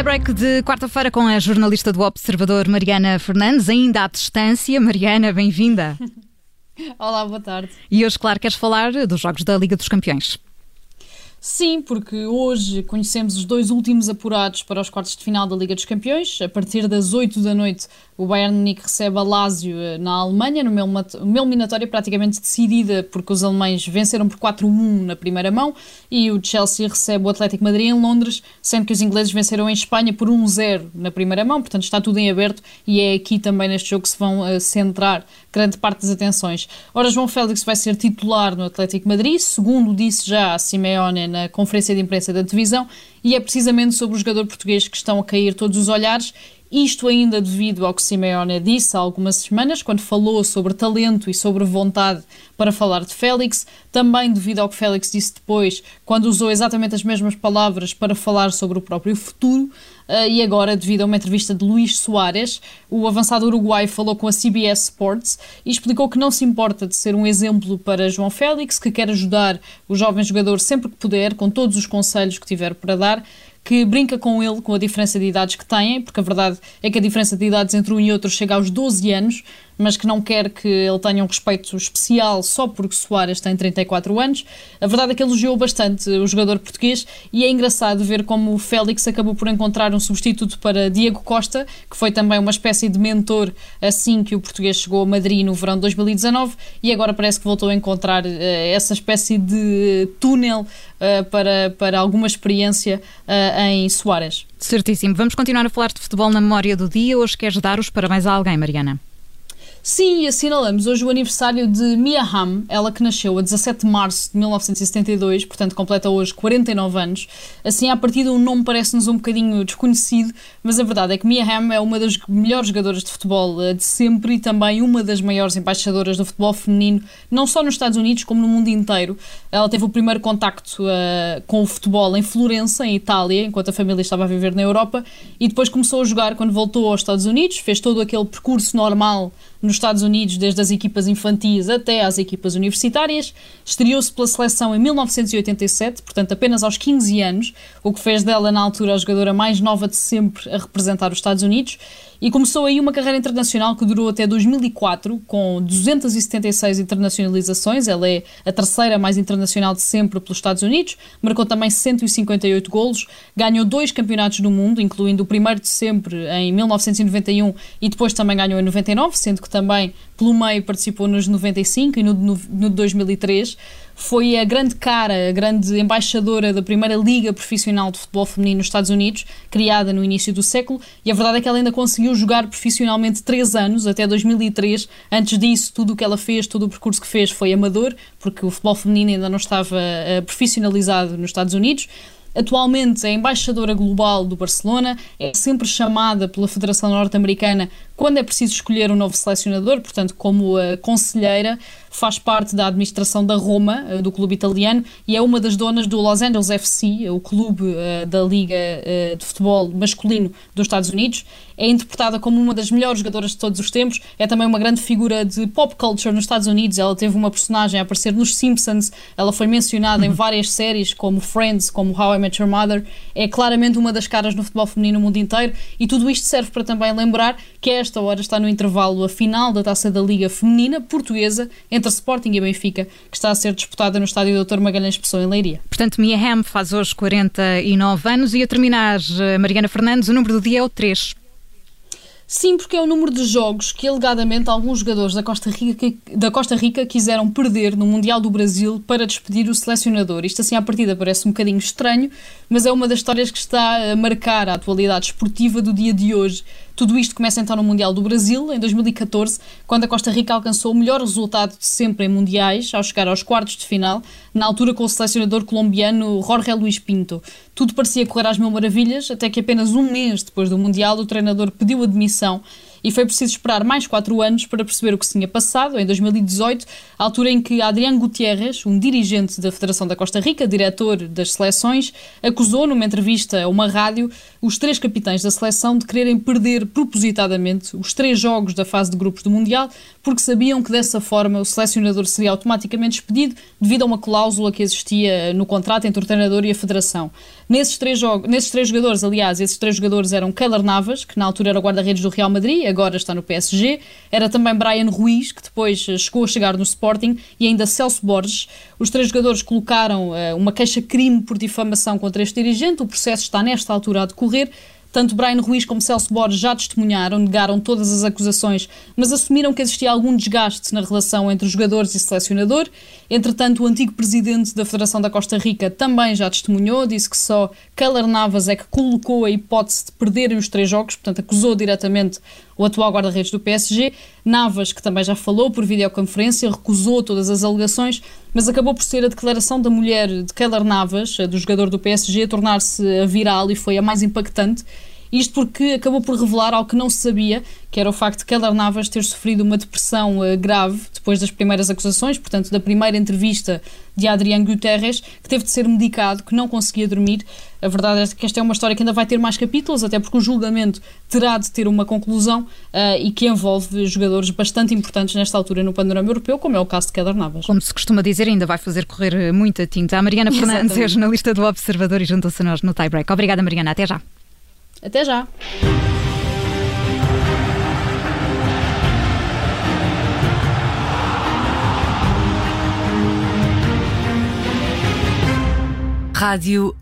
Tie-break de quarta-feira com a jornalista do Observador Mariana Fernandes, ainda à distância. Mariana, bem-vinda. Olá, boa tarde. E hoje, claro, queres falar dos Jogos da Liga dos Campeões. Sim, porque hoje conhecemos os dois últimos apurados para os quartos de final da Liga dos Campeões. A partir das 8 da noite, o Bayern Munique recebe a Lazio eh, na Alemanha, numa eliminatória praticamente decidida, porque os alemães venceram por 4-1 na primeira mão, e o Chelsea recebe o Atlético Madrid em Londres, sendo que os ingleses venceram em Espanha por 1-0 na primeira mão, portanto está tudo em aberto, e é aqui também neste jogo que se vão uh, centrar grande parte das atenções. Ora, João Félix vai ser titular no Atlético Madrid, segundo disse já a Simeone na conferência de imprensa da divisão, e é precisamente sobre o jogador português que estão a cair todos os olhares. Isto ainda devido ao que Simeone disse há algumas semanas, quando falou sobre talento e sobre vontade para falar de Félix, também devido ao que Félix disse depois, quando usou exatamente as mesmas palavras para falar sobre o próprio futuro, uh, e agora devido a uma entrevista de Luís Soares, o avançado uruguai falou com a CBS Sports e explicou que não se importa de ser um exemplo para João Félix, que quer ajudar o jovem jogador sempre que puder, com todos os conselhos que tiver para dar, que brinca com ele, com a diferença de idades que têm, porque a verdade é que a diferença de idades entre um e outro chega aos 12 anos, mas que não quer que ele tenha um respeito especial só porque Soares tem 34 anos. A verdade é que elogiou bastante o jogador português e é engraçado ver como o Félix acabou por encontrar um substituto para Diego Costa, que foi também uma espécie de mentor assim que o português chegou a Madrid no verão de 2019 e agora parece que voltou a encontrar uh, essa espécie de túnel uh, para, para alguma experiência uh, em Soares. Certíssimo. Vamos continuar a falar de futebol na memória do dia. Hoje queres dar os parabéns a alguém, Mariana? Sim, assinalamos hoje o aniversário de Mia Hamm, ela que nasceu a 17 de março de 1972, portanto completa hoje 49 anos. Assim, a partir um nome parece-nos um bocadinho desconhecido, mas a verdade é que Mia Hamm é uma das melhores jogadoras de futebol eh, de sempre e também uma das maiores embaixadoras do futebol feminino, não só nos Estados Unidos como no mundo inteiro. Ela teve o primeiro contacto uh, com o futebol em Florença, em Itália, enquanto a família estava a viver na Europa, e depois começou a jogar quando voltou aos Estados Unidos, fez todo aquele percurso normal nos Estados Unidos, desde as equipas infantis até às equipas universitárias. Estreou-se pela seleção em 1987, portanto apenas aos 15 anos, o que fez dela na altura a jogadora mais nova de sempre a representar os Estados Unidos. E começou aí uma carreira internacional que durou até 2004, com 276 internacionalizações. Ela é a terceira mais internacional de sempre pelos Estados Unidos. Marcou também 158 golos. Ganhou dois campeonatos do mundo, incluindo o primeiro de sempre em 1991 e depois também ganhou em 99, sendo que também pelo meio participou nos 95 e no, no, no 2003 foi a grande cara, a grande embaixadora da primeira liga profissional de futebol feminino nos Estados Unidos, criada no início do século, e a verdade é que ela ainda conseguiu jogar profissionalmente três anos, até 2003. Antes disso, tudo o que ela fez, todo o percurso que fez foi amador, porque o futebol feminino ainda não estava uh, profissionalizado nos Estados Unidos. Atualmente é embaixadora global do Barcelona, é sempre chamada pela Federação Norte-Americana quando é preciso escolher um novo selecionador, portanto, como a conselheira, faz parte da administração da Roma, eh, do clube italiano, e é uma das donas do Los Angeles FC, o clube uh, da Liga uh, de Futebol masculino dos Estados Unidos. É interpretada como uma das melhores jogadoras de todos os tempos, é também uma grande figura de pop culture nos Estados Unidos. Ela teve uma personagem a aparecer nos Simpsons, ela foi mencionada uhum. em várias séries, como Friends, como How I Met Your Mother. É claramente uma das caras no futebol feminino no mundo inteiro, e tudo isto serve para também lembrar que esta esta hora está no intervalo a final da Taça da Liga Feminina Portuguesa entre Sporting e Benfica, que está a ser disputada no estádio Dr. Magalhães Pessoa, em Leiria. Portanto, Mia Hamm faz hoje 49 anos e a terminar, eh, Mariana Fernandes, o número do dia é o 3. Sim, porque é o número de jogos que alegadamente alguns jogadores da Costa Rica, da Costa Rica quiseram perder no Mundial do Brasil para despedir o selecionador. Isto assim à partida parece um bocadinho estranho, mas é uma das histórias que está a marcar a atualidade esportiva do dia de hoje. Tudo isto começa então no Mundial do Brasil, em 2014, quando a Costa Rica alcançou o melhor resultado de sempre em Mundiais, ao chegar aos quartos de final, na altura com o selecionador colombiano Jorge Luis Pinto. Tudo parecia correr às mil maravilhas, até que apenas um mês depois do Mundial o treinador pediu admissão e foi preciso esperar mais quatro anos para perceber o que se tinha passado, em 2018, a altura em que Adriano Gutierrez, um dirigente da Federação da Costa Rica, diretor das seleções, acusou numa entrevista a uma rádio os três capitães da seleção de quererem perder propositadamente os três jogos da fase de grupos do Mundial, porque sabiam que dessa forma o selecionador seria automaticamente despedido devido a uma cláusula que existia no contrato entre o treinador e a federação. Nesses três, nesses três jogadores, aliás, esses três jogadores eram Keller Navas, que na altura era guarda-redes do Real Madrid, agora está no PSG, era também Brian Ruiz, que depois chegou a chegar no Sporting, e ainda Celso Borges. Os três jogadores colocaram uh, uma queixa-crime por difamação contra este dirigente, o processo está nesta altura a decorrer. Tanto Brian Ruiz como Celso Borges já testemunharam, negaram todas as acusações, mas assumiram que existia algum desgaste na relação entre jogadores e selecionador. Entretanto, o antigo presidente da Federação da Costa Rica também já testemunhou, disse que só Keller Navas é que colocou a hipótese de perderem os três jogos, portanto, acusou diretamente o atual guarda-redes do PSG. Navas, que também já falou por videoconferência, recusou todas as alegações, mas acabou por ser a declaração da mulher de Keller Navas, do jogador do PSG, a tornar-se viral e foi a mais impactante. Isto porque acabou por revelar algo que não se sabia, que era o facto de Keller Navas ter sofrido uma depressão uh, grave depois das primeiras acusações, portanto, da primeira entrevista de Adriano Guterres, que teve de ser medicado, que não conseguia dormir. A verdade é que esta é uma história que ainda vai ter mais capítulos, até porque o julgamento terá de ter uma conclusão uh, e que envolve jogadores bastante importantes nesta altura no panorama europeu, como é o caso de Keller Navas. Como se costuma dizer, ainda vai fazer correr eh, muita tinta. A Mariana Fernandes é jornalista do Observador e juntou-se a nós no Tiebreak. Obrigada, Mariana. Até já. Até já! Rádio